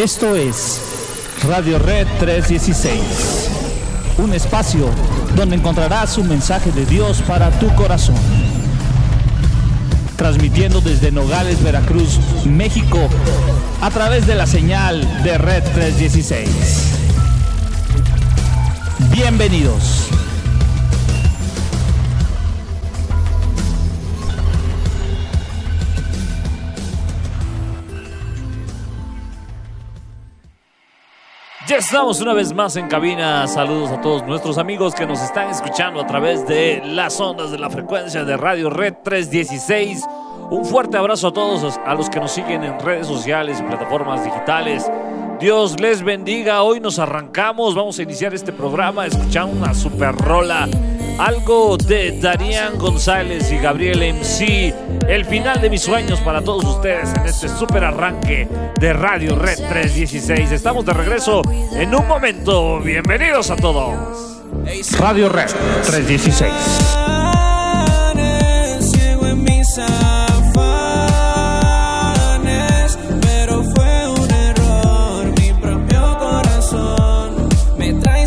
Esto es Radio Red 316, un espacio donde encontrarás un mensaje de Dios para tu corazón. Transmitiendo desde Nogales, Veracruz, México, a través de la señal de Red 316. Bienvenidos. Ya estamos una vez más en cabina. Saludos a todos nuestros amigos que nos están escuchando a través de las ondas de la frecuencia de Radio Red 316. Un fuerte abrazo a todos a los que nos siguen en redes sociales y plataformas digitales. Dios les bendiga. Hoy nos arrancamos. Vamos a iniciar este programa escuchando una super rola algo de Darían González y Gabriel MC. El final de mis sueños para todos ustedes en este super arranque de Radio Red 316. Estamos de regreso en un momento. Bienvenidos a todos. Radio Red 316.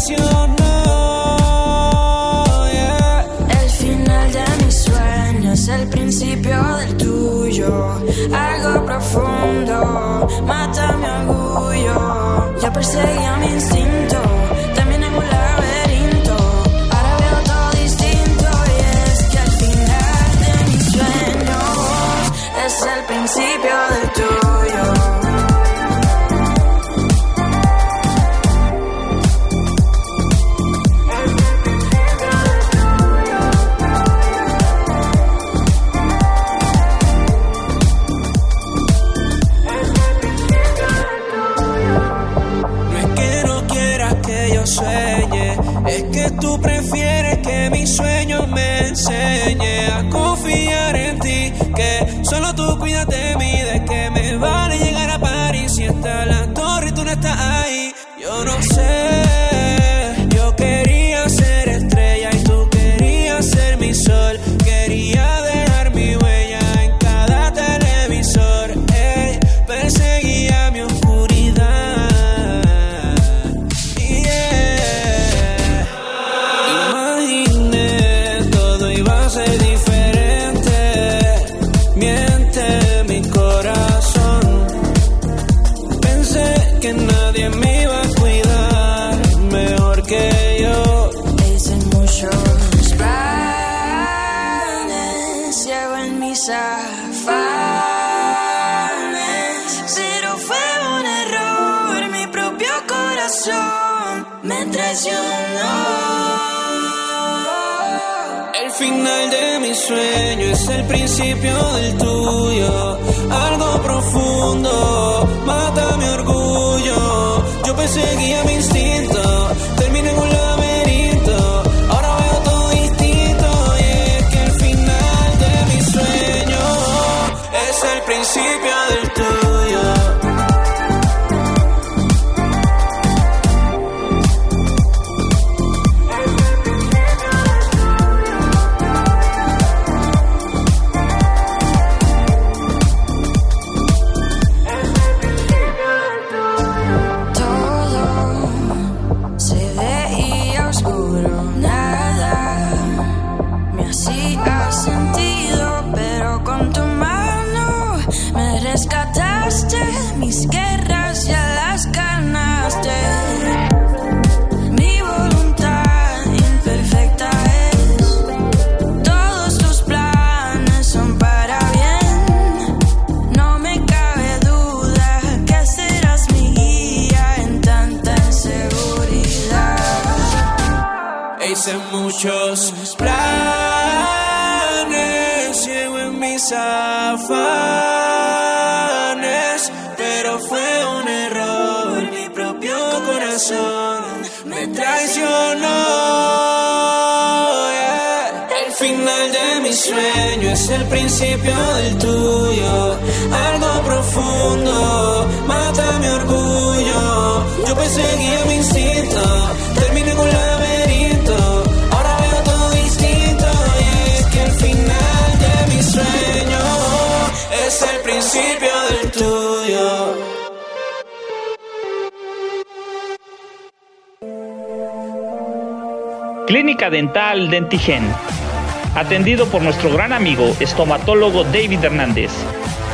you algo profundo, mata mi orgullo, ya perseguía mi instinto. Clínica Dental Dentigen. Atendido por nuestro gran amigo estomatólogo David Hernández.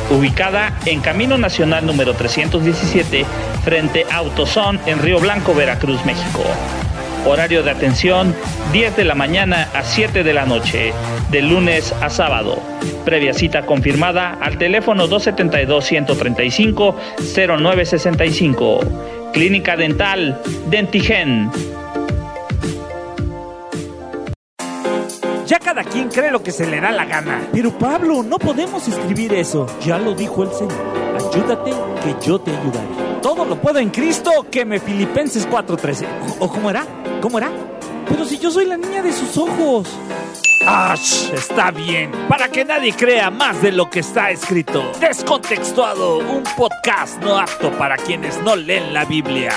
Ubicada en Camino Nacional número 317 frente a Autosón en Río Blanco, Veracruz, México. Horario de atención 10 de la mañana a 7 de la noche, de lunes a sábado. Previa cita confirmada al teléfono 272-135-0965. Clínica Dental Dentigen. Cada quien cree lo que se le da la gana. Pero Pablo, no podemos escribir eso. Ya lo dijo el Señor. Ayúdate que yo te ayudaré. Todo lo puedo en Cristo que me Filipenses 4:13. ¿O cómo era? ¿Cómo era? Pero si yo soy la niña de sus ojos. ¡Ash! Está bien. Para que nadie crea más de lo que está escrito. Descontextuado, un podcast no apto para quienes no leen la Biblia.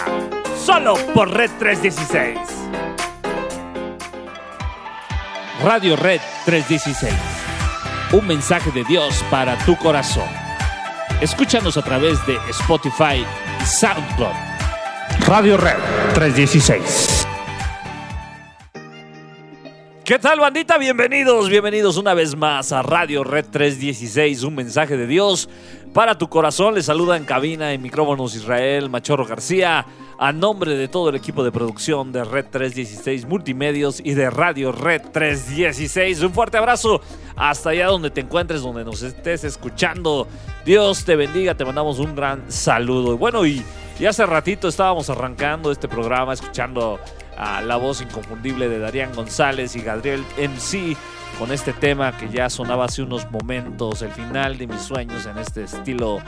Solo por Red 316. Radio Red 316. Un mensaje de Dios para tu corazón. Escúchanos a través de Spotify y SoundCloud. Radio Red 316. ¿Qué tal, bandita? Bienvenidos, bienvenidos una vez más a Radio Red 316, un mensaje de Dios para tu corazón. Les saluda en cabina en micrófonos Israel Machorro García, a nombre de todo el equipo de producción de Red 316 Multimedios y de Radio Red 316. Un fuerte abrazo hasta allá donde te encuentres, donde nos estés escuchando. Dios te bendiga, te mandamos un gran saludo. Bueno, y, y hace ratito estábamos arrancando este programa, escuchando a la voz inconfundible de Darían González y Gabriel MC con este tema que ya sonaba hace unos momentos, el final de mis sueños en este estilo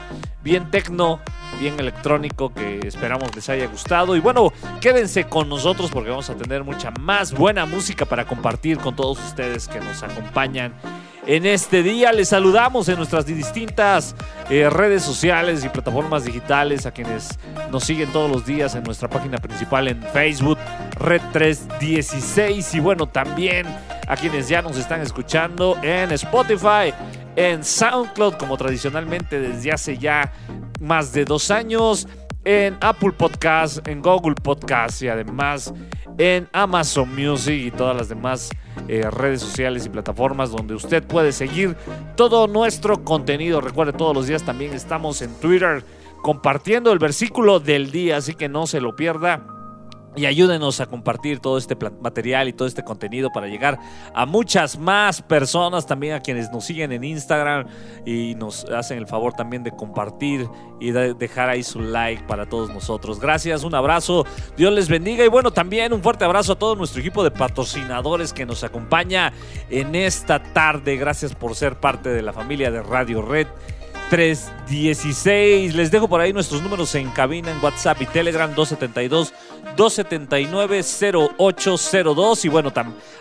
bien tecno, bien electrónico que esperamos les haya gustado. Y bueno, quédense con nosotros porque vamos a tener mucha más buena música para compartir con todos ustedes que nos acompañan en este día. Les saludamos en nuestras distintas eh, redes sociales y plataformas digitales a quienes nos siguen todos los días en nuestra página principal en Facebook, Red 316. Y bueno, también a quienes ya nos están escuchando en Spotify, en SoundCloud, como tradicionalmente desde hace ya más de dos años, en Apple Podcast, en Google Podcast y además en Amazon Music y todas las demás eh, redes sociales y plataformas donde usted puede seguir todo nuestro contenido. Recuerde, todos los días también estamos en Twitter compartiendo el versículo del día, así que no se lo pierda. Y ayúdenos a compartir todo este material y todo este contenido para llegar a muchas más personas, también a quienes nos siguen en Instagram y nos hacen el favor también de compartir y de dejar ahí su like para todos nosotros. Gracias, un abrazo, Dios les bendiga y bueno, también un fuerte abrazo a todo nuestro equipo de patrocinadores que nos acompaña en esta tarde. Gracias por ser parte de la familia de Radio Red. 316. Les dejo por ahí nuestros números en cabina, en WhatsApp y Telegram 272 279 0802. Y bueno,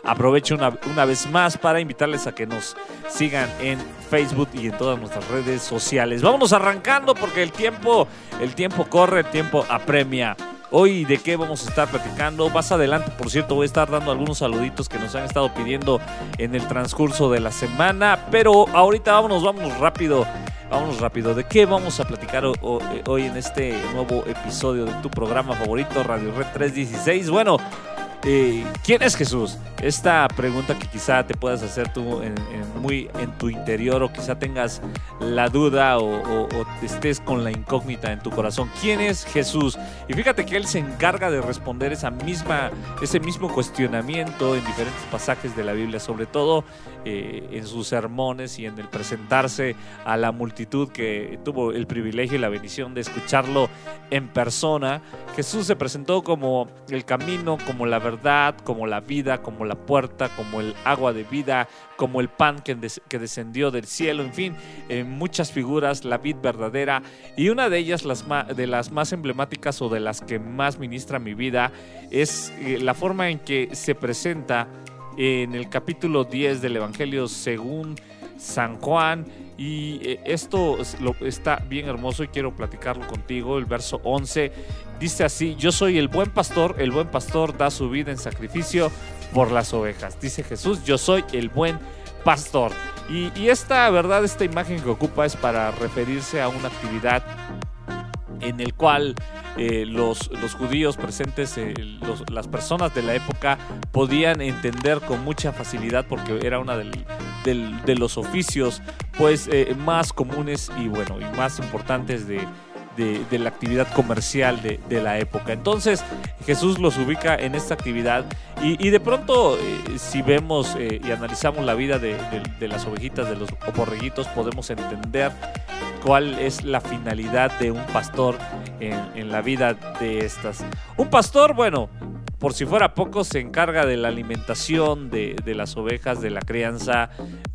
aprovecho una, una vez más para invitarles a que nos sigan en Facebook y en todas nuestras redes sociales. Vámonos arrancando porque el tiempo, el tiempo corre, el tiempo apremia. Hoy de qué vamos a estar platicando. Más adelante, por cierto, voy a estar dando algunos saluditos que nos han estado pidiendo en el transcurso de la semana. Pero ahorita vámonos, vámonos rápido Vámonos rápido. ¿De qué vamos a platicar hoy en este nuevo episodio de tu programa favorito, Radio Red 316? Bueno, eh, ¿quién es Jesús? Esta pregunta que quizá te puedas hacer tú en, muy en tu interior o quizá tengas la duda o, estés con la incógnita en tu corazón. ¿Quién es Jesús? Y fíjate que Él se encarga de responder esa misma, ese mismo cuestionamiento en diferentes pasajes de la Biblia, sobre todo eh, en sus sermones y en el presentarse a la multitud que tuvo el privilegio y la bendición de escucharlo en persona. Jesús se presentó como el camino, como la verdad, como la vida, como la puerta, como el agua de vida, como el pan que, que descendió del cielo, en fin, en muchas figuras, la vid verdadera. Y una de ellas, las de las más emblemáticas o de las que más ministra mi vida, es eh, la forma en que se presenta en el capítulo 10 del Evangelio según San Juan. Y eh, esto está bien hermoso y quiero platicarlo contigo. El verso 11 dice así, yo soy el buen pastor, el buen pastor da su vida en sacrificio por las ovejas. Dice Jesús, yo soy el buen pastor. Y, esta verdad, esta imagen que ocupa es para referirse a una actividad en el cual eh, los, los, judíos presentes, eh, las personas de la época podían entender con mucha facilidad porque era del, de los oficios pues eh, más comunes y bueno y más importantes de, de, la actividad comercial de, de, la época. Entonces Jesús los ubica en esta actividad y, de pronto si vemos y analizamos la vida de, las ovejitas, de los borreguitos, podemos entender cuál es la finalidad de un pastor en, la vida de estas. Un pastor, bueno, por si fuera poco, se encarga de la alimentación de, las ovejas, de la crianza,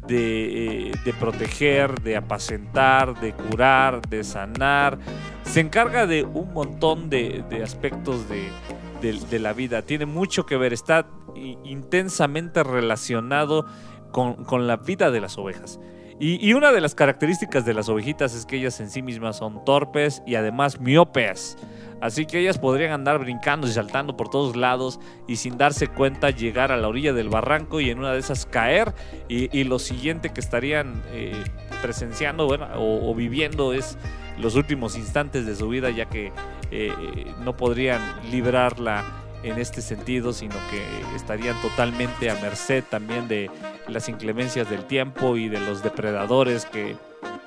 de, eh, de, proteger, de apacentar, de curar, de sanar. Se encarga de un montón de, aspectos de, la vida. Tiene mucho que ver, está intensamente relacionado con la vida de las ovejas. Y, y, una de las características de las ovejitas es que ellas en sí mismas son torpes y además miopes. Así que ellas podrían andar brincando y saltando por todos lados y sin darse cuenta llegar a la orilla del barranco y en una de esas caer. Y, lo siguiente que estarían eh, presenciando o, viviendo es los últimos instantes de su vida ya que eh, no podrían librarla en este sentido, sino que estarían totalmente a merced también de las inclemencias del tiempo y de los depredadores que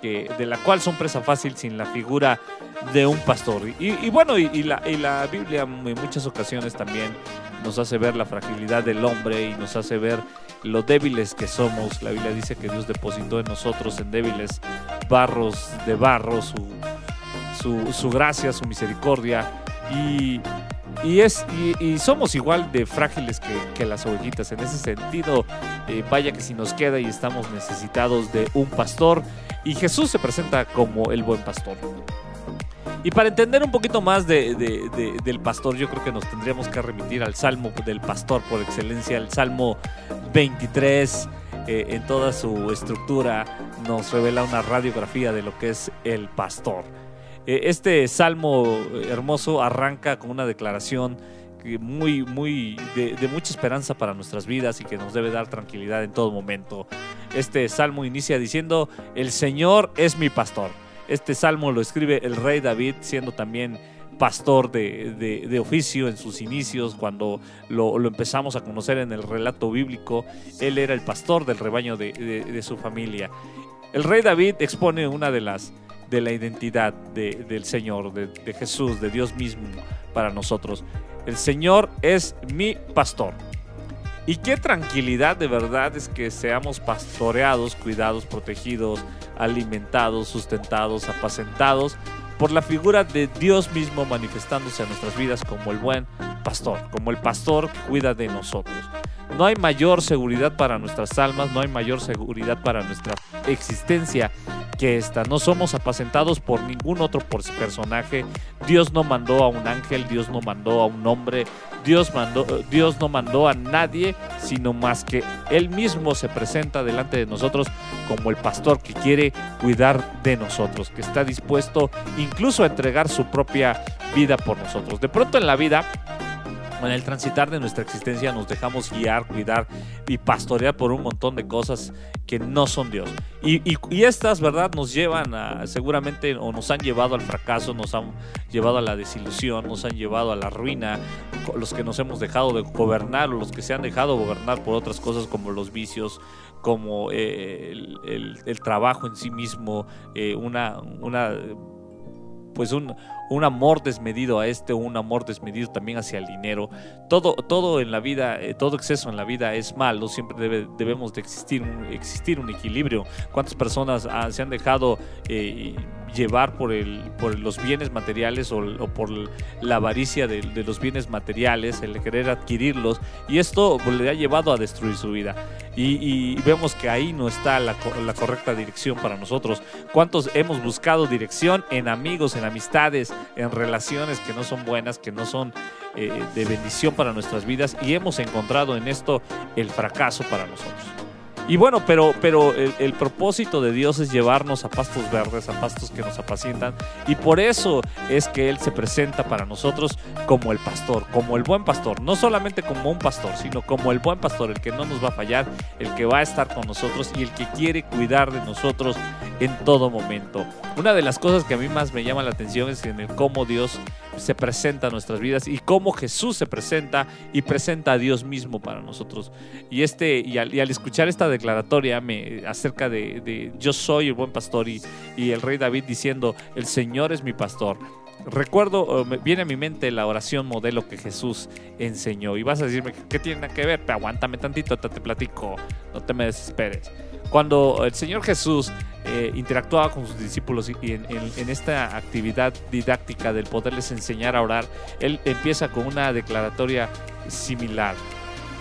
de la cual son presa fácil sin la figura de un pastor. Y, bueno, y, la, la Biblia en muchas ocasiones también nos hace ver la fragilidad del hombre y nos hace ver lo débiles que somos. La Biblia dice que Dios depositó en nosotros, en débiles barros de barro, su, su, gracia, su misericordia. Y, y, es, y, somos igual de frágiles que, las ovejitas. En ese sentido, eh, vaya que si nos queda y estamos necesitados de un pastor, y Jesús se presenta como el buen pastor. Y para entender un poquito más del pastor, yo creo que nos tendríamos que remitir al Salmo del pastor por excelencia, el Salmo 23. Eh, en toda su estructura nos revela una radiografía de lo que es el pastor. Eh, este salmo hermoso arranca con una declaración muy, muy de, mucha esperanza para nuestras vidas y que nos debe dar tranquilidad en todo momento. Este salmo inicia diciendo, el Señor es mi pastor. Este salmo lo escribe el rey David, siendo también pastor de, oficio en sus inicios, cuando lo, empezamos a conocer en el relato bíblico, él era el pastor del rebaño de, su familia. El rey David expone una de las de la identidad del Señor, de Jesús, de Dios mismo para nosotros. El Señor es mi pastor. Y qué tranquilidad de verdad es que seamos pastoreados, cuidados, protegidos, alimentados, sustentados, apacentados por la figura de Dios mismo manifestándose en nuestras vidas como el buen pastor, como el pastor que cuida de nosotros. No hay mayor seguridad para nuestras almas, no hay mayor seguridad para nuestra existencia esta. No somos apacentados por ningún otro personaje. Dios no mandó a un ángel, Dios no mandó a un hombre, Dios, mandó, Dios no mandó a nadie, sino más que Él mismo se presenta delante de nosotros como el pastor que quiere cuidar de nosotros, que está dispuesto incluso a entregar su propia vida por nosotros. De pronto en la vida en el transitar de nuestra existencia nos dejamos guiar, cuidar y pastorear por un montón de cosas que no son Dios. Y, estas, ¿verdad? Nos llevan a, seguramente, o nos han llevado al fracaso, nos han llevado a la desilusión, nos han llevado a la ruina, los que nos hemos dejado de gobernar o los que se han dejado gobernar por otras cosas como los vicios, como eh, el, trabajo en sí mismo, eh, una, una pues un, un amor desmedido a este, un amor desmedido también hacia el dinero. Todo, todo en la vida, eh, todo exceso en la vida es malo, siempre debe, debemos de existir un, existir un equilibrio. ¿Cuántas personas se han dejado eh, llevar por, el, por los bienes materiales o, por la avaricia de, los bienes materiales, el querer adquirirlos, y esto le ha llevado a destruir su vida. Y, vemos que ahí no está la, la, correcta dirección para nosotros. ¿Cuántos hemos buscado dirección en amigos, en amistades, en relaciones que no son buenas, que no son eh, de bendición para nuestras vidas, y hemos encontrado en esto el fracaso para nosotros? Y bueno, pero, pero el, propósito de Dios es llevarnos a pastos verdes, a pastos que nos apacientan. Y por eso es que Él se presenta para nosotros como el pastor, como el buen pastor. No solamente como un pastor, sino como el buen pastor, el que no nos va a fallar, el que va a estar con nosotros y el que quiere cuidar de nosotros en todo momento. Una de las cosas que a mí más me llama la atención es en el cómo Dios se presenta a nuestras vidas y cómo Jesús se presenta y presenta a Dios mismo para nosotros. Y, este, y, al, escuchar esta declaratoria me, acerca de, yo soy el buen pastor y, el rey David diciendo, el Señor es mi pastor recuerdo, viene a mi mente la oración modelo que Jesús enseñó. Y vas a decirme, ¿qué tiene que ver? Pero aguántame tantito, te, te platico, no te me desesperes. Cuando el Señor Jesús eh, interactuaba con sus discípulos y, en, esta actividad didáctica del poderles enseñar a orar, Él empieza con una declaratoria similar.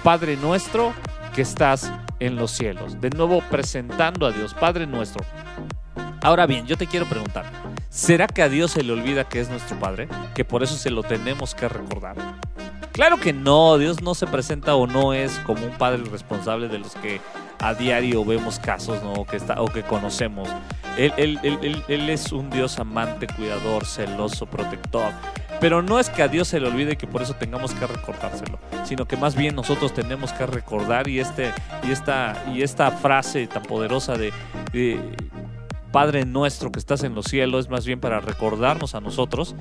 Padre nuestro que estás en los cielos. De nuevo presentando a Dios, Padre nuestro. Ahora bien, yo te quiero preguntar, ¿será que a Dios se le olvida que es nuestro Padre? ¿Que por eso se lo tenemos que recordar? Claro que no, Dios no se presenta o no es como un Padre responsable de los que a diario vemos casos ¿no? que está, o que conocemos. Él, él, es un Dios amante, cuidador, celoso, protector. Pero no es que a Dios se le olvide que por eso tengamos que recordárselo, sino que más bien nosotros tenemos que recordar y, este, y, esta, y esta frase tan poderosa de Padre nuestro que estás en los cielos es más bien para recordarnos a nosotros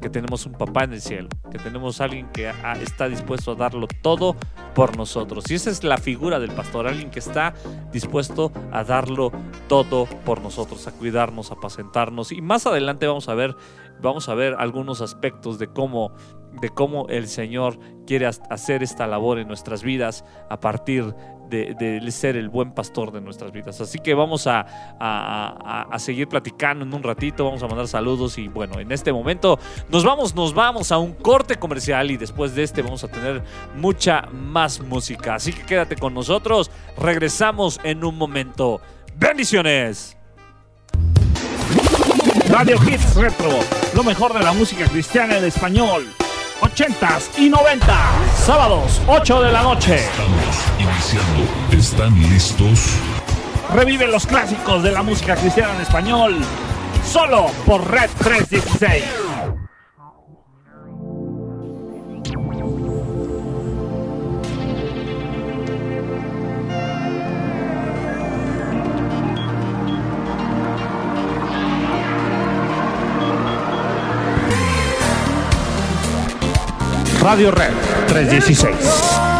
que tenemos un papá en el cielo, que tenemos alguien que está dispuesto a darlo todo por nosotros. Y esa es la figura del pastor, alguien que está dispuesto a darlo todo por nosotros, a cuidarnos, a apacentarnos. Y más adelante vamos a ver, vamos a ver algunos aspectos de cómo de cómo el Señor quiere hacer esta labor en nuestras vidas a partir de, ser el buen pastor de nuestras vidas. Así que vamos a, a, seguir platicando en un ratito, vamos a mandar saludos y bueno, en este momento nos vamos, nos vamos a un corte comercial y después de este vamos a tener mucha más música. Así que quédate con nosotros, regresamos en un momento. Bendiciones. Radio Hits Retro, lo mejor de la música cristiana en español. 80s y 90. Sábados, 8 de la noche. Estamos iniciando. ¿Están listos? Revive los clásicos de la música cristiana en español. Solo por Red 316. Radio Red 316.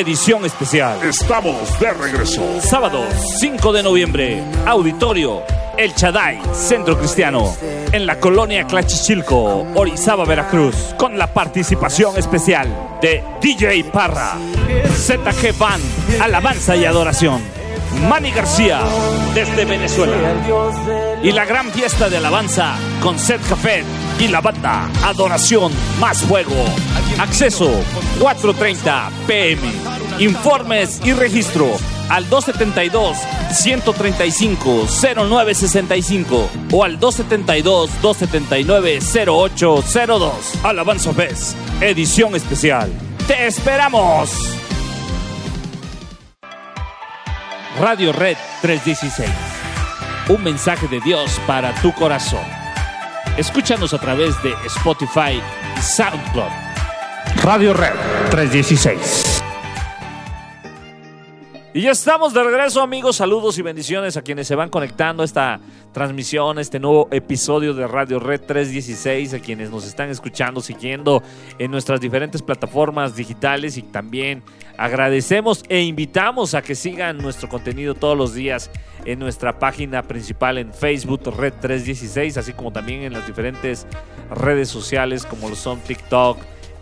Edición especial. Estamos de regreso. Sábado 5 de noviembre, auditorio El Chaday, Centro Cristiano, en la colonia Clachichilco, Orizaba, Veracruz, con la participación especial de DJ Parra, ZG Band, Alabanza y Adoración, Manny García, desde Venezuela, y la gran fiesta de alabanza con Set Café y la banda Adoración Más Fuego. Acceso 4.30 pm. Informes y registro al 272-135-0965 o al 272-279-0802. Alabanza Fest, edición especial. ¡Te esperamos! Radio Red 316. Un mensaje de Dios para tu corazón. Escúchanos a través de Spotify y SoundCloud. Radio Red 316. Y ya estamos de regreso, amigos. Saludos y bendiciones a quienes se van conectando a esta transmisión, a este nuevo episodio de Radio Red 316, a quienes nos están escuchando, siguiendo en nuestras diferentes plataformas digitales y también agradecemos e invitamos a que sigan nuestro contenido todos los días en nuestra página principal en Facebook Red 316, así como también en las diferentes redes sociales como lo son TikTok,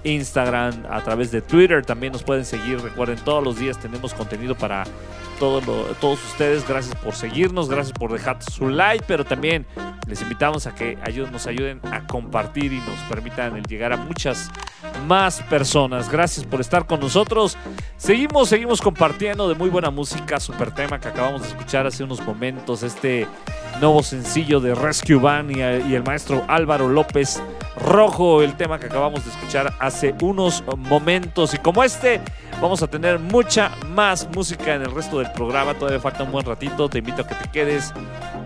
Instagram, a través de Twitter también nos pueden seguir. Recuerden, todos los días tenemos contenido para todo lo- todos ustedes. Gracias por seguirnos, gracias por dejar su like, pero también les invitamos a que ayu- nos ayuden a compartir y nos permitan el llegar a muchas más personas. Gracias por estar con nosotros. Seguimos, seguimos compartiendo de muy buena música, super tema que acabamos de escuchar hace unos momentos, este nuevo sencillo de Rescue Band y, y el maestro Álvaro López Rojo, el tema que acabamos de escuchar hace unos momentos. Y como este, vamos a tener mucha más música en el resto del programa. Todavía falta un buen ratito. Te invito a que te quedes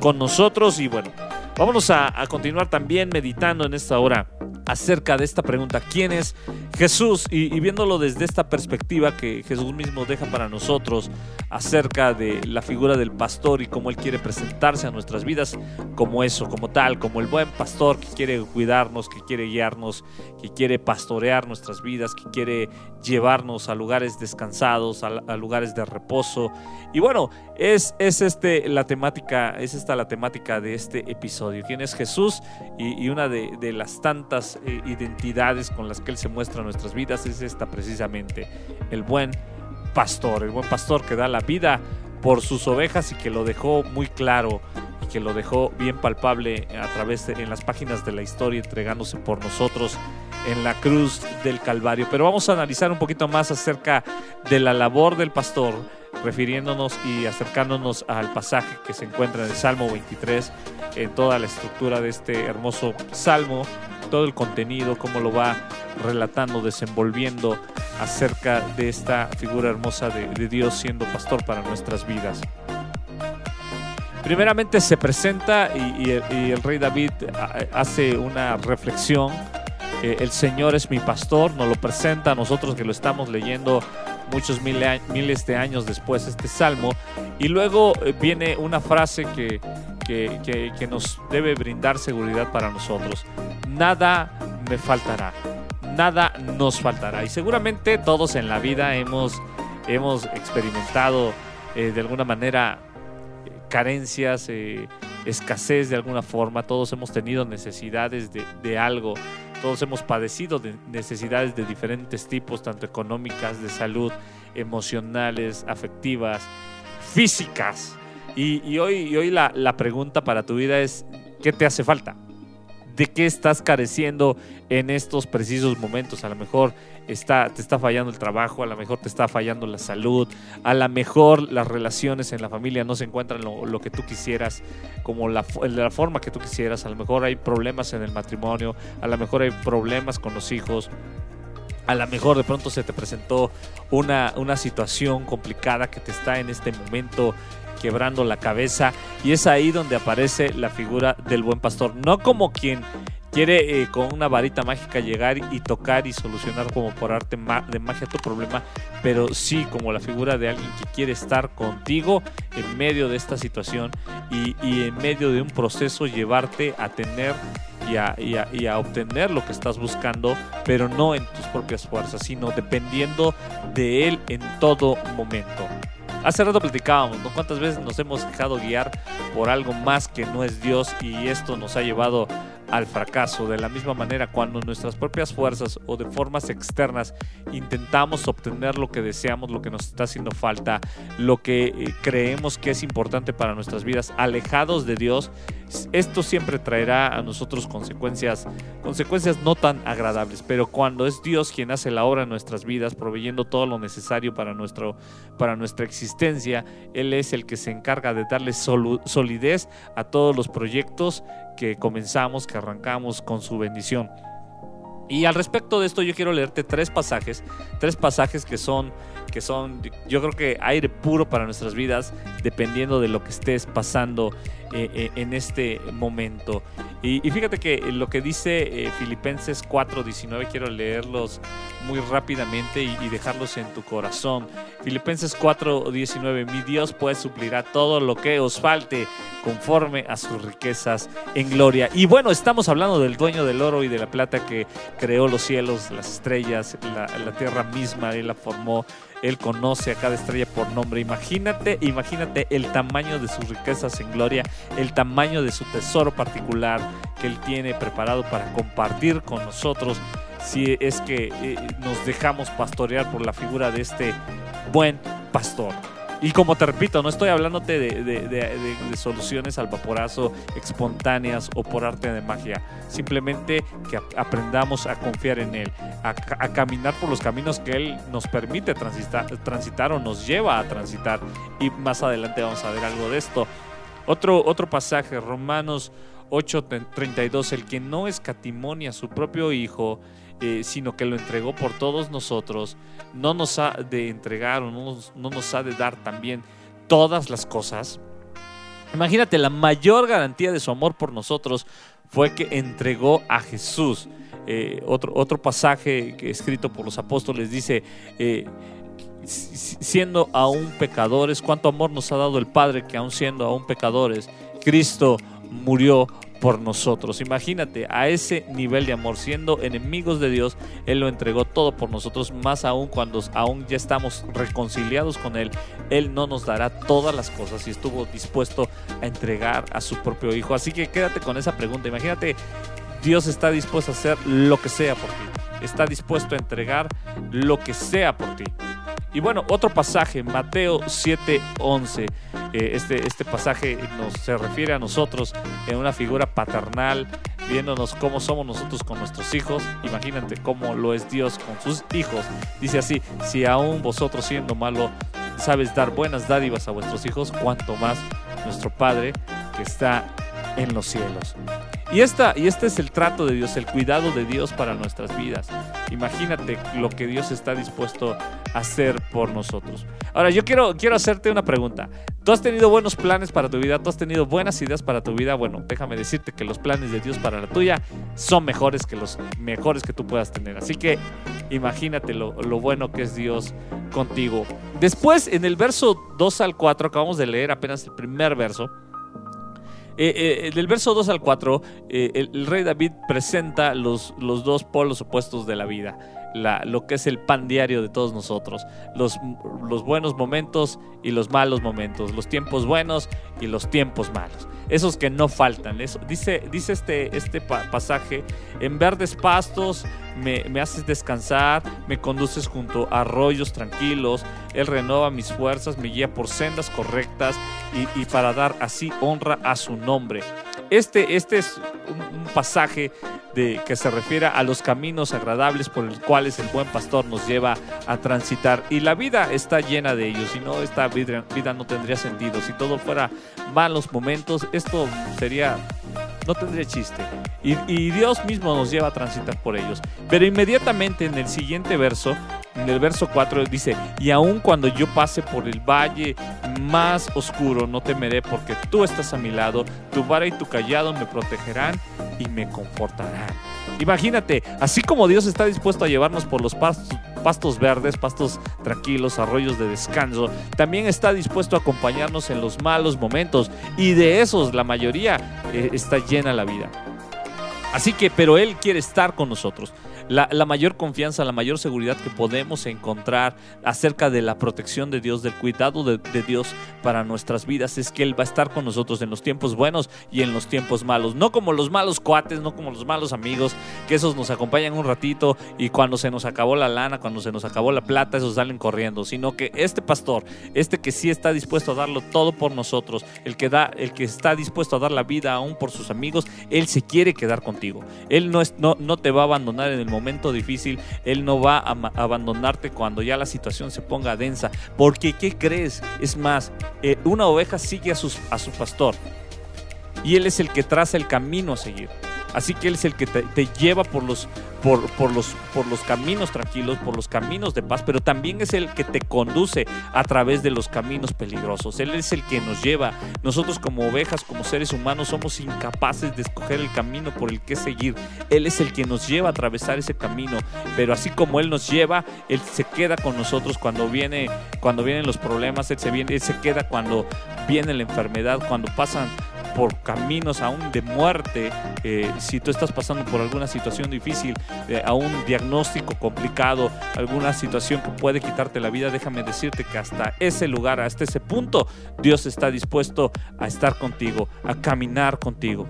con nosotros. Y bueno, vámonos a, continuar también meditando en esta hora acerca de esta pregunta. ¿Quién es Jesús? Y viéndolo desde esta perspectiva que Jesús mismo deja para nosotros acerca de la figura del pastor y cómo Él quiere presentarse a nuestras vidas como eso, como tal, como el buen pastor que quiere cuidarnos, que quiere guiarnos, que quiere pastorear nuestras vidas, que quiere llevarnos a lugares descansados, a, lugares de reposo. Y bueno, es, es este la temática, es esta la temática de este episodio. ¿Quién es Jesús? Y, una de, de las tantas eh, identidades con las que Él se muestra en nuestras vidas es esta precisamente, el buen pastor, el buen pastor que da la vida por sus ovejas y que lo dejó muy claro y que lo dejó bien palpable a través de en las páginas de la historia entregándose por nosotros en la cruz del Calvario. Pero vamos a analizar un poquito más acerca de la labor del pastor, refiriéndonos y acercándonos al pasaje que se encuentra en el Salmo 23, en toda la estructura de este hermoso salmo, todo el contenido, cómo lo va relatando, desenvolviendo acerca de esta figura hermosa de, Dios siendo pastor para nuestras vidas. Primeramente se presenta y, el, rey David a- hace una reflexión. El Señor es mi pastor, nos lo presenta a nosotros que lo estamos leyendo muchos miles de años después este salmo. Y luego eh, viene una frase que, que, que- nos debe brindar seguridad para nosotros. Nada me faltará, nada nos faltará. Y seguramente todos en la vida hemos, hemos experimentado eh, de alguna manera carencias, eh, escasez de alguna forma, todos hemos tenido necesidades de, de algo, todos hemos padecido de necesidades de diferentes tipos, tanto económicas, de salud, emocionales, afectivas, físicas. Y, hoy, y hoy la, la pregunta para tu vida es, ¿qué te hace falta? De qué estás careciendo en estos precisos momentos. A lo mejor está, te está fallando el trabajo, a lo mejor te está fallando la salud, a lo mejor las relaciones en la familia no se encuentran lo, lo que tú quisieras, como la, la forma que tú quisieras. A lo mejor hay problemas en el matrimonio, a lo mejor hay problemas con los hijos. A lo mejor de pronto se te presentó una, una situación complicada que te está en este momento quebrando la cabeza y es ahí donde aparece la figura del buen pastor, no como quien quiere eh, con una varita mágica llegar y tocar y solucionar como por arte de magia tu problema, pero sí como la figura de alguien que quiere estar contigo en medio de esta situación y, y en medio de un proceso llevarte a tener y a, obtener lo que estás buscando, pero no en tus propias fuerzas, sino dependiendo de Él en todo momento. Hace rato platicábamos, ¿no? ¿Cuántas veces nos hemos dejado guiar por algo más que no es Dios y esto nos ha llevado al fracaso. De la misma manera, cuando nuestras propias fuerzas o de formas externas intentamos obtener lo que deseamos, lo que nos está haciendo falta, lo que eh, creemos que es importante para nuestras vidas, alejados de Dios, esto siempre traerá a nosotros consecuencias, consecuencias no tan agradables. Pero cuando es Dios quien hace la obra en nuestras vidas, proveyendo todo lo necesario para, nuestro, para nuestra existencia, Él es el que se encarga de darle solidez a todos los proyectos que comenzamos, que arrancamos con su bendición. Y al respecto de esto yo quiero leerte tres pasajes, tres pasajes que son que son yo creo que aire puro para nuestras vidas dependiendo de lo que estés pasando eh, eh, en este momento. Y, fíjate que lo que dice eh, Filipenses 4:19 quiero leerlos muy rápidamente y, dejarlos en tu corazón. Filipenses 4:19 Mi Dios pues suplirá todo lo que os falte conforme a sus riquezas en gloria. Y bueno, estamos hablando del dueño del oro y de la plata que creó los cielos, las estrellas, la, la tierra misma, él la formó. Él conoce a cada estrella por nombre. Imagínate, imagínate el tamaño de sus riquezas en gloria, el tamaño de su tesoro particular que Él tiene preparado para compartir con nosotros si es que eh, nos dejamos pastorear por la figura de este buen pastor. Y como te repito, no estoy hablándote de, soluciones al vaporazo espontáneas o por arte de magia. Simplemente que aprendamos a confiar en Él, a, caminar por los caminos que Él nos permite transitar, transitar o nos lleva a transitar. Y más adelante vamos a ver algo de esto. Otro, otro pasaje, Romanos 8:32, el que no escatimonia a su propio Hijo, eh, sino que lo entregó por todos nosotros, no nos ha de entregar o no nos, ha de dar también todas las cosas. Imagínate, la mayor garantía de su amor por nosotros fue que entregó a Jesús. Eh, otro, otro pasaje escrito por los apóstoles dice, eh, siendo aún pecadores, cuánto amor nos ha dado el Padre que aún siendo aún pecadores, Cristo murió por nosotros. Imagínate, a ese nivel de amor, siendo enemigos de Dios, Él lo entregó todo por nosotros, más aún cuando aún ya estamos reconciliados con Él, Él no nos dará todas las cosas y estuvo dispuesto a entregar a su propio Hijo. Así que quédate con esa pregunta. Imagínate, Dios está dispuesto a hacer lo que sea por ti, está dispuesto a entregar lo que sea por ti. Y bueno, otro pasaje, Mateo 7:11. Eh, este, este pasaje nos, se refiere a nosotros en una figura paternal, viéndonos cómo somos nosotros con nuestros hijos. Imagínate cómo lo es Dios con sus hijos. Dice así, si aún vosotros siendo malo sabes dar buenas dádivas a vuestros hijos, cuanto más nuestro Padre que está en los cielos. Y, esta, y este es el trato de Dios, el cuidado de Dios para nuestras vidas. Imagínate lo que Dios está dispuesto a hacer por nosotros. Ahora, yo quiero, quiero hacerte una pregunta. ¿Tú has tenido buenos planes para tu vida? ¿Tú has tenido buenas ideas para tu vida? Bueno, déjame decirte que los planes de Dios para la tuya son mejores que los mejores que tú puedas tener. Así que imagínate lo, lo bueno que es Dios contigo. Después, en el verso 2 al 4, acabamos de leer apenas el primer verso eh, eh, del verso 2 al 4, eh, el, rey David presenta los, los dos polos opuestos de la vida. Lo que es el pan diario de todos nosotros, los, los buenos momentos y los malos momentos, los tiempos buenos y los tiempos malos, esos que no faltan. Eso, dice dice este, este pasaje, en verdes pastos me, me, haces descansar, me conduces junto a arroyos tranquilos, Él renova mis fuerzas, me guía por sendas correctas y, y para dar así honra a su nombre. Este, este es pasaje de, que se refiere a los caminos agradables por los cuales el buen pastor nos lleva a transitar. Y la vida está llena de ellos, si no, esta vida, vida no tendría sentido. Si todo fuera malos momentos, esto sería no tendría chiste. Y, Dios mismo nos lleva a transitar por ellos. Pero inmediatamente en el siguiente verso, en el verso 4 dice, y aun cuando yo pase por el valle más oscuro, no temeré porque tú estás a mi lado, tu vara y tu callado me protegerán y me confortarán. Imagínate, así como Dios está dispuesto a llevarnos por los pastos, pastos verdes, pastos tranquilos, arroyos de descanso, también está dispuesto a acompañarnos en los malos momentos y de esos la mayoría eh, está llena la vida. Así que, pero Él quiere estar con nosotros la, mayor confianza, la mayor seguridad que podemos encontrar acerca de la protección de Dios, del cuidado de, Dios para nuestras vidas, es que Él va a estar con nosotros en los tiempos buenos y en los tiempos malos. No como los malos cuates, no como los malos amigos, que esos nos acompañan un ratito y cuando se nos acabó la lana, cuando se nos acabó la plata, esos salen corriendo, sino que este pastor, este que sí está dispuesto a darlo todo por nosotros, el que da, el que está dispuesto a dar la vida aún por sus amigos, Él se quiere quedar contigo. Él no, es, no, no te va a abandonar en el momento difícil, Él no va a abandonarte cuando ya la situación se ponga densa. Porque, ¿qué crees? Es más, eh, una oveja sigue a, a su pastor y Él es el que traza el camino a seguir. Así que Él es el que te, lleva por los, por, los, por los caminos tranquilos, por los caminos de paz, pero también es el que te conduce a través de los caminos peligrosos. Él es el que nos lleva. Nosotros como ovejas, como seres humanos, somos incapaces de escoger el camino por el que seguir. Él es el que nos lleva a atravesar ese camino, pero así como Él nos lleva, Él se queda con nosotros cuando, viene, cuando vienen los problemas, Él se, viene, él se queda cuando viene la enfermedad, cuando pasan por caminos aún de muerte, eh, si tú estás pasando por alguna situación difícil, eh, a un diagnóstico complicado, alguna situación que puede quitarte la vida, déjame decirte que hasta ese lugar, hasta ese punto, Dios está dispuesto a estar contigo, a caminar contigo.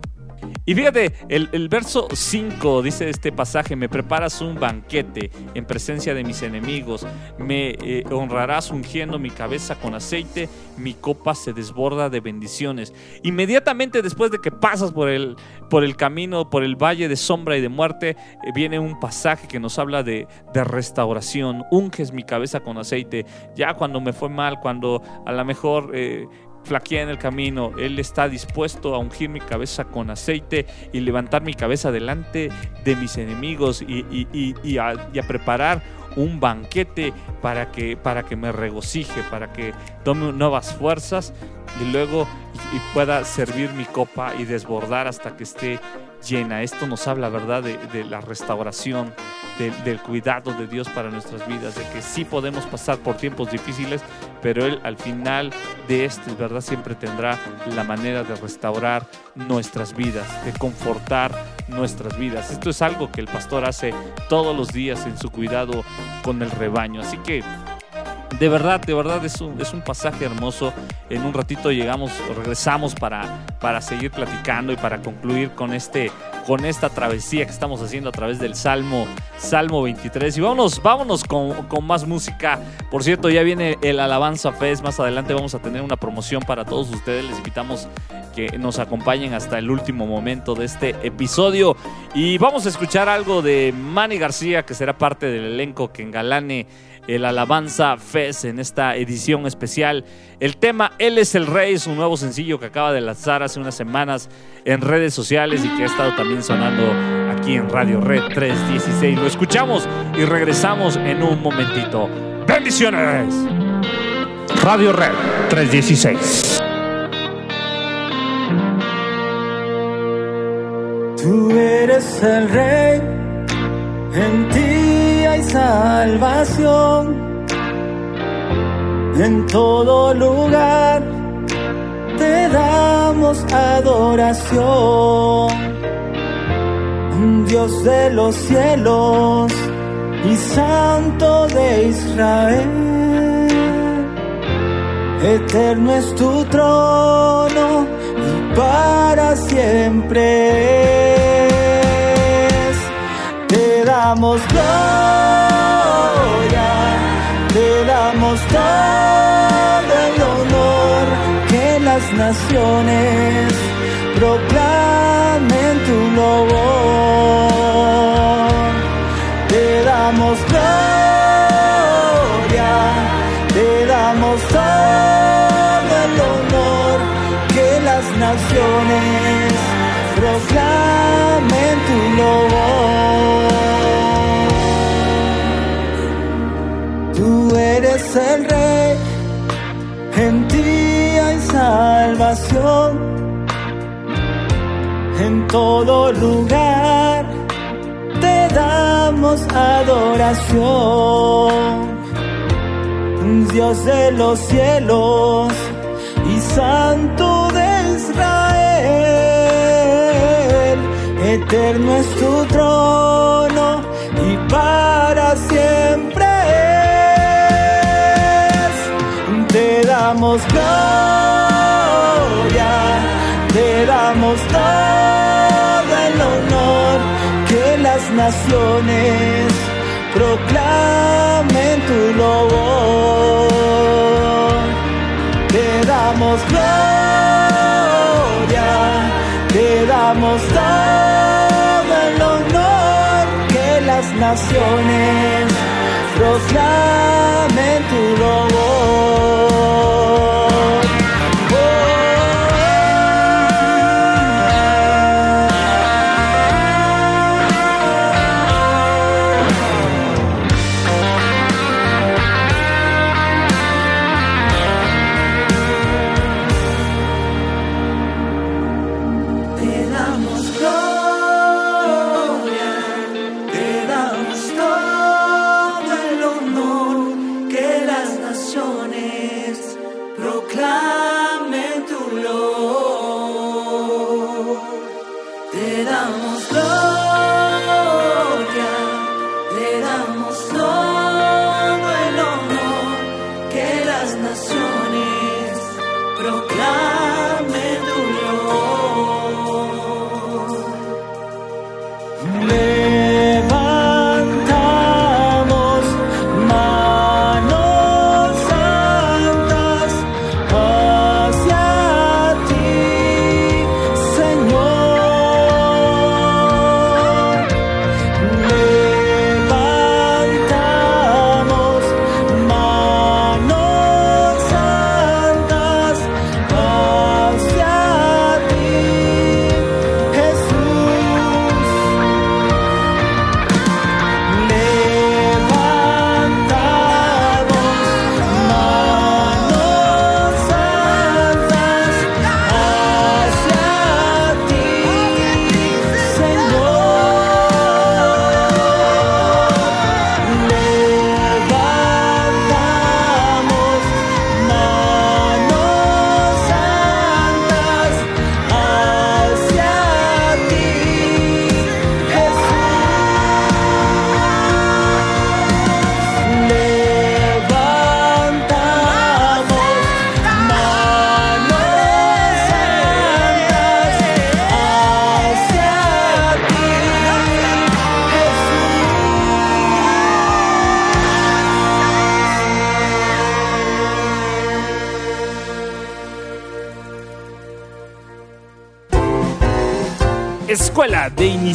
Y fíjate, el, verso 5 dice este pasaje, me preparas un banquete en presencia de mis enemigos, me eh, honrarás ungiendo mi cabeza con aceite, mi copa se desborda de bendiciones. Inmediatamente después de que pasas por el, por el camino, por el valle de sombra y de muerte, eh, viene un pasaje que nos habla de, restauración, unges mi cabeza con aceite, ya cuando me fue mal, cuando a lo mejor... Eh, flaquea en el camino. Él está dispuesto a ungir mi cabeza con aceite y levantar mi cabeza delante de mis enemigos y, a, preparar un banquete para que, para que me regocije, para que tome nuevas fuerzas y luego y pueda servir mi copa y desbordar hasta que esté llena. Esto nos habla, ¿verdad?, de, la restauración, del cuidado de Dios para nuestras vidas, de que sí podemos pasar por tiempos difíciles, pero Él al final de este, ¿verdad?, siempre tendrá la manera de restaurar nuestras vidas, de confortar nuestras vidas. Esto es algo que el pastor hace todos los días en su cuidado con el rebaño. Así que de verdad, de verdad es un, es un pasaje hermoso. En un ratito llegamos, regresamos para, para seguir platicando y para concluir con, este, con esta travesía que estamos haciendo a través del Salmo, Salmo 23. Y vámonos, vámonos con, con más música. Por cierto, ya viene el Alabanza Fest. Más adelante vamos a tener una promoción para todos ustedes. Les invitamos que nos acompañen hasta el último momento de este episodio. Y vamos a escuchar algo de Manny García, que será parte del elenco que engalane el Alabanza Fest en esta edición especial. El tema Él es el Rey es un nuevo sencillo que acaba de lanzar hace unas semanas en redes sociales y que ha estado también sonando aquí en Radio Red 316. Lo escuchamos y regresamos en un momentito. ¡Bendiciones! Radio Red 316. Tú eres el rey, en ti salvación. En todo lugar te damos adoración. Dios de los cielos y Santo de Israel. Eterno es tu trono y para siempre te damos gloria, te damos todo el honor que las naciones proclamen tu labor. Te damos gloria, te damos todo el honor que las naciones proclamen tu labor. Eres el rey, en ti hay salvación. En todo lugar te damos adoración. Dios de los cielos y Santo de Israel, eterno es tu trono y para siempre damos gloria, te damos todo el honor que las naciones proclamen tu lobo. Te damos gloria, te damos todo el honor que las naciones proclamen tu lobo.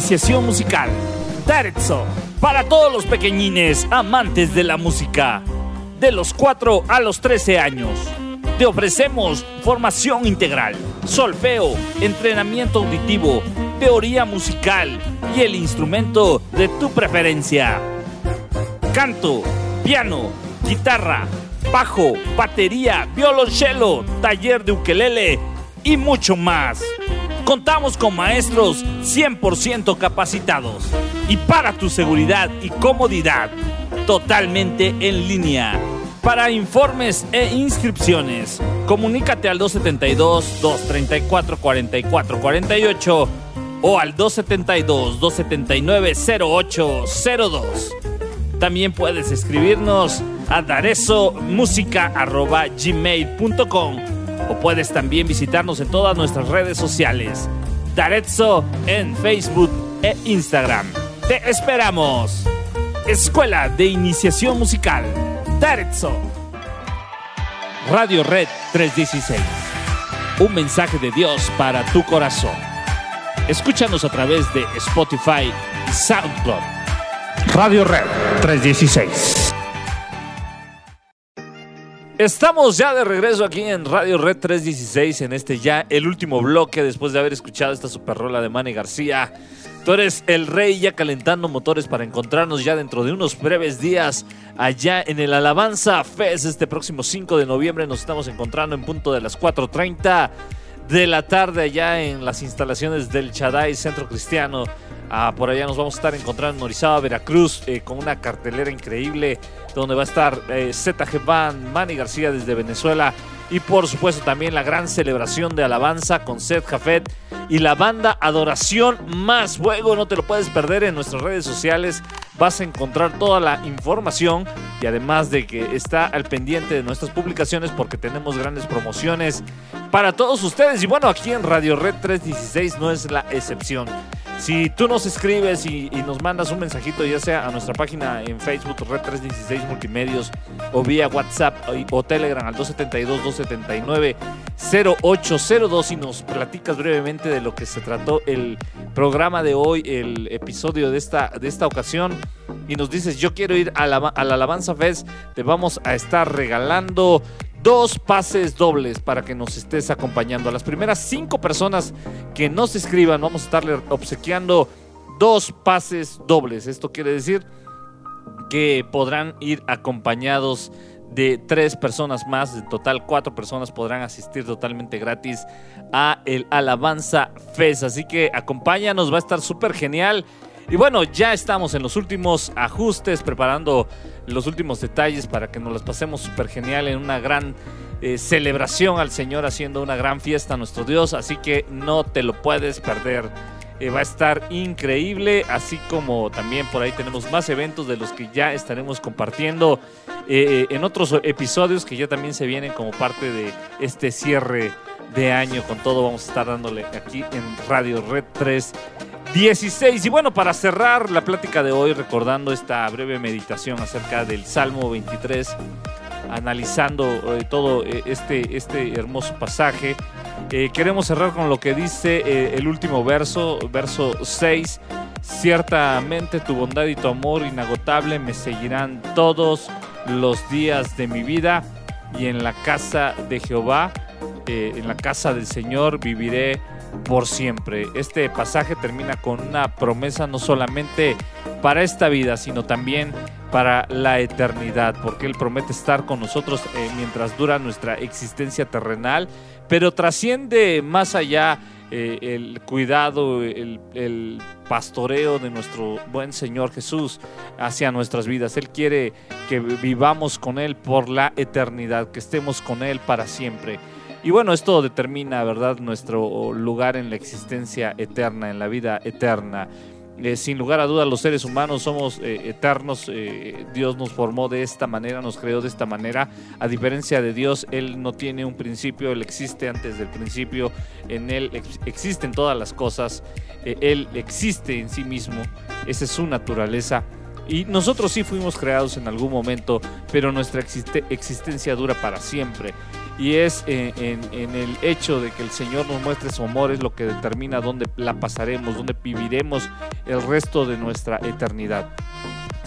Iniciación Musical. Terzo. Para todos los pequeñines amantes de la música. De los 4 a los 13 años. Te ofrecemos formación integral, solfeo, entrenamiento auditivo, teoría musical y el instrumento de tu preferencia. Canto, piano, guitarra, bajo, batería, violonchelo, taller de ukelele y mucho más. Contamos con maestros 100% capacitados y para tu seguridad y comodidad, totalmente en línea. Para informes e inscripciones, comunícate al 272-234-4448 o al 272-279-0802. También puedes escribirnos a darezomusica.gmail.com o puedes también visitarnos en todas nuestras redes sociales. Darezzo en Facebook e Instagram. Te esperamos. Escuela de Iniciación Musical. Darezzo. Radio Red 316. Un mensaje de Dios para tu corazón. Escúchanos a través de Spotify y SoundCloud. Radio Red 316. Estamos ya de regreso aquí en Radio Red 316 en este ya el último bloque después de haber escuchado esta super rola de Manny García. Tú eres el rey ya calentando motores para encontrarnos ya dentro de unos breves días allá en el Alabanza Fest este próximo 5 de noviembre. Nos estamos encontrando en punto de las 4.30 de la tarde allá en las instalaciones del Chaday Centro Cristiano. Ah, por allá nos vamos a estar encontrando en Orizaba, Veracruz, eh, con una cartelera increíble donde va a estar eh, ZG Manny García desde Venezuela y por supuesto también la gran celebración de alabanza con Seth Jafet y la banda Adoración Más Fuego. No te lo puedes perder en nuestras redes sociales. Vas a encontrar toda la información y además de que está al pendiente de nuestras publicaciones porque tenemos grandes promociones para todos ustedes. Y bueno, aquí en Radio Red 316 no es la excepción. Si tú nos escribes y, nos mandas un mensajito, ya sea a nuestra página en Facebook, Red 316 Multimedios, o vía WhatsApp o, o Telegram al 272-279-0802 y nos platicas brevemente de lo que se trató el programa de hoy, el episodio de esta, de esta ocasión, y nos dices, yo quiero ir a la, a la Alabanza Fest, te vamos a estar regalando dos pases dobles para que nos estés acompañando. A las primeras cinco personas que nos escriban, vamos a estarle obsequiando dos pases dobles. Esto quiere decir que podrán ir acompañados de tres personas más, en total cuatro personas podrán asistir totalmente gratis a el Alabanza Fest. Así que acompáñanos, va a estar súper genial. Y bueno, ya estamos en los últimos ajustes, preparando los últimos detalles para que nos las pasemos súper genial en una gran eh, celebración al Señor, haciendo una gran fiesta a nuestro Dios. Así que no te lo puedes perder. Eh, va a estar increíble, así como también por ahí tenemos más eventos de los que ya estaremos compartiendo eh, en otros episodios que ya también se vienen como parte de este cierre de año. Con todo vamos a estar dándole aquí en Radio Red 3 16. Y bueno, para cerrar la plática de hoy, recordando esta breve meditación acerca del Salmo 23, analizando eh, todo eh, este, este hermoso pasaje, eh, queremos cerrar con lo que dice el último verso, verso 6. Ciertamente tu bondad y tu amor inagotable me seguirán todos los días de mi vida y en la casa de Jehová, eh, en la casa del Señor viviré por siempre. Este pasaje termina con una promesa no solamente para esta vida, sino también para la eternidad, porque Él promete estar con nosotros eh, mientras dura nuestra existencia terrenal, pero trasciende más allá eh, el cuidado, el, el, pastoreo de nuestro buen Señor Jesús hacia nuestras vidas. Él quiere que vivamos con Él por la eternidad, que estemos con Él para siempre. Y bueno, esto determina, ¿verdad?, nuestro lugar en la existencia eterna, en la vida eterna. Eh, sin lugar a dudas, los seres humanos somos eh, eternos. Eh, Dios nos formó de esta manera, nos creó de esta manera. A diferencia de Dios, Él no tiene un principio, Él existe antes del principio. En Él ex existen todas las cosas. él existe en sí mismo. Esa es su naturaleza. Y nosotros sí fuimos creados en algún momento, pero nuestra existe existencia dura para siempre. Y es en, en, en, el hecho de que el Señor nos muestre su amor es lo que determina dónde la pasaremos, dónde viviremos el resto de nuestra eternidad.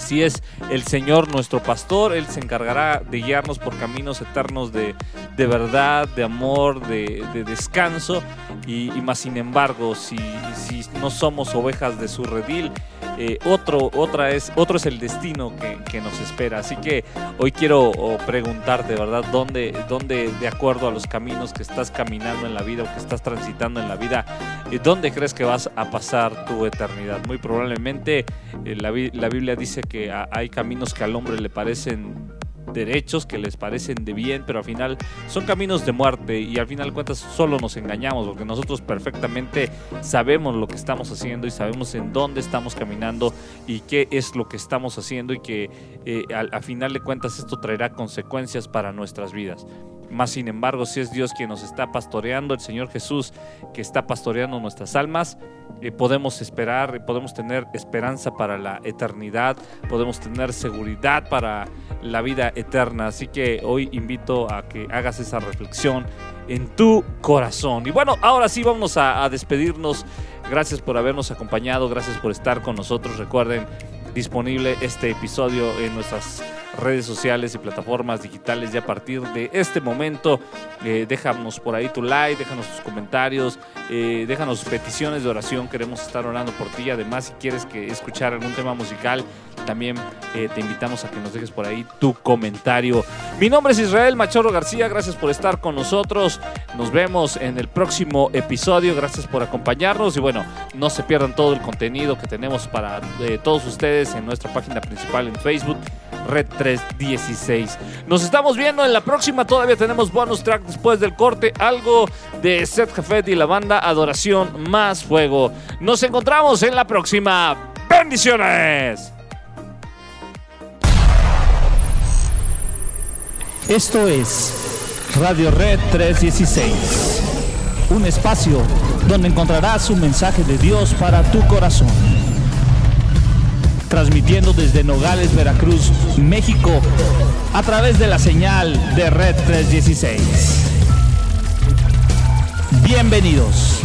Si es el Señor nuestro pastor, Él se encargará de guiarnos por caminos eternos de, de verdad, de amor, de, de descanso. Y, y, más sin embargo, si, si no somos ovejas de su redil, eh, otro, otra es, otro es el destino que, nos espera. Así que hoy quiero preguntarte, ¿verdad? ¿Dónde, ¿Dónde, de acuerdo a los caminos que estás caminando en la vida o que estás transitando en la vida, eh, dónde crees que vas a pasar tu eternidad? Muy probablemente eh, la, la Biblia dice que hay caminos que al hombre le parecen derechos que les parecen de bien, pero al final son caminos de muerte y al final cuentas solo nos engañamos porque nosotros perfectamente sabemos lo que estamos haciendo y sabemos en dónde estamos caminando y qué es lo que estamos haciendo y que eh, al final de cuentas esto traerá consecuencias para nuestras vidas. Más sin embargo, si es Dios quien nos está pastoreando, el Señor Jesús que está pastoreando nuestras almas, eh, podemos esperar, podemos tener esperanza para la eternidad, podemos tener seguridad para la vida eterna. Así que hoy invito a que hagas esa reflexión en tu corazón. Y bueno, ahora sí vamos a despedirnos. Gracias por habernos acompañado, gracias por estar con nosotros. Recuerden, disponible este episodio en nuestras redes sociales y plataformas digitales. Y a partir de este momento, eh, déjanos por ahí tu like, déjanos tus comentarios, eh, déjanos peticiones de oración. Queremos estar orando por ti. Además, si quieres que escuchar algún tema musical, también eh, te invitamos a que nos dejes por ahí tu comentario. Mi nombre es Israel Machorro García. Gracias por estar con nosotros. Nos vemos en el próximo episodio. Gracias por acompañarnos. Y bueno, no se pierdan todo el contenido que tenemos para todos ustedes en nuestra página principal en Facebook. Red 316. Nos estamos viendo en la próxima. Todavía tenemos bonus track después del corte. Algo de Seth Jafet y la banda Adoración Más Fuego. Nos encontramos en la próxima. ¡Bendiciones! Esto es Radio Red 316, un espacio donde encontrarás un mensaje de Dios para tu corazón. Transmitiendo desde Nogales, Veracruz, México, a través de la señal de Red 316. Bienvenidos.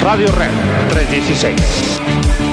Radio Red 316.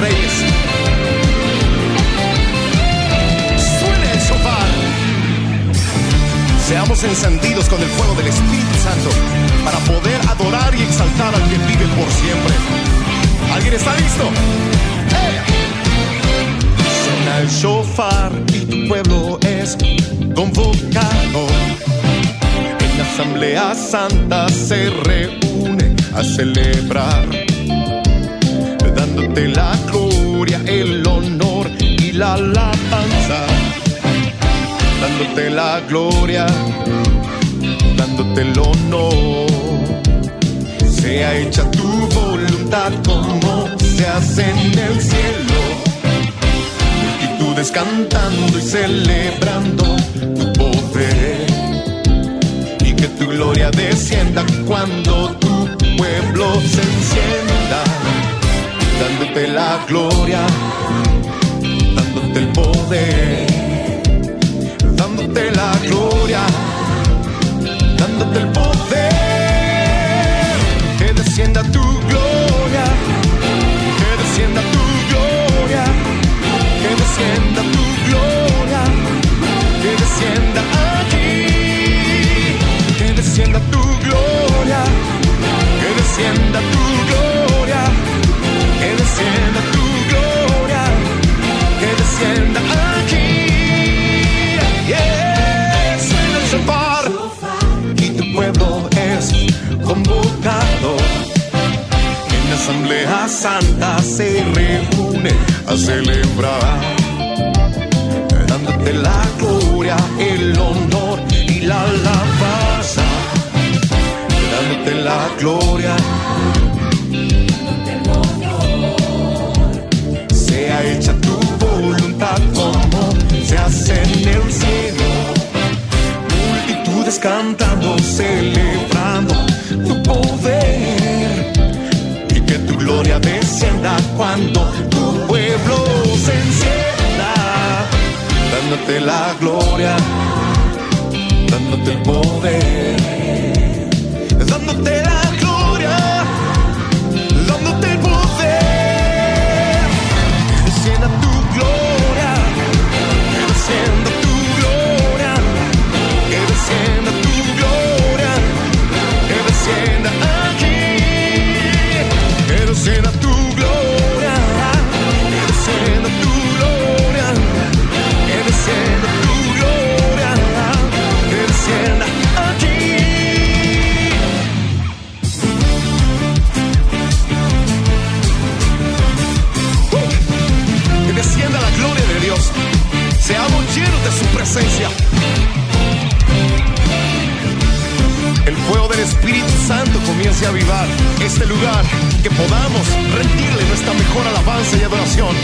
Reyes. Suene el shofar. Seamos encendidos con el fuego del Espíritu Santo para poder adorar y exaltar al que vive por siempre. ¿Alguien está listo? ¡Eh! Suena el shofar y tu pueblo es convocado. En la asamblea santa se reúne a celebrar dándote la gloria, el honor y la alabanza. Dándote la gloria, dándote el honor. Sea hecha tu voluntad como se hace en el cielo. Multitudes cantando y celebrando tu poder. Y que tu gloria descienda cuando tu pueblo se encienda dándote la gloria, dándote el poder, dándote la gloria, dándote el poder, que descienda tu gloria, que descienda tu gloria, que descienda tu gloria, que descienda aquí, que descienda tu gloria, que descienda tu descienda tu gloria, que descienda aquí. Yeah. Suena el y tu pueblo es convocado. En la asamblea santa se reúne a celebrar, dándote la gloria, el honor y la alabanza. Dándote la gloria, en el cielo. Multitudes cantando, celebrando tu poder. Y que tu gloria descienda cuando tu pueblo se encienda, dándote la gloria, dándote el poder, dándote la El fuego del Espíritu Santo comience a avivar este lugar, que podamos rendirle nuestra mejor alabanza y adoración.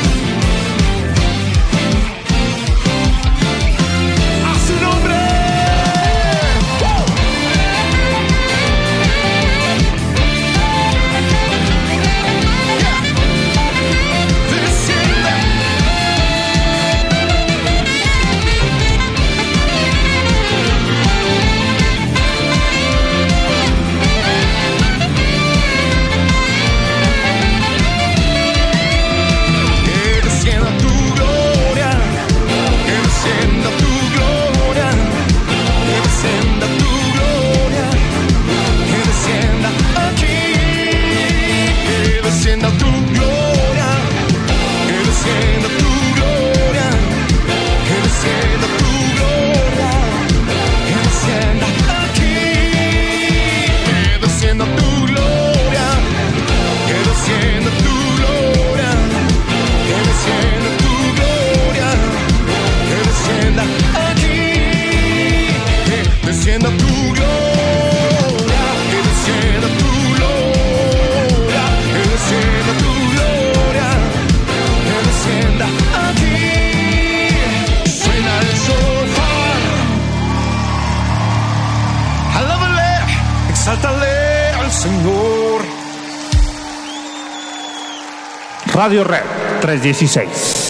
Radio Red 316.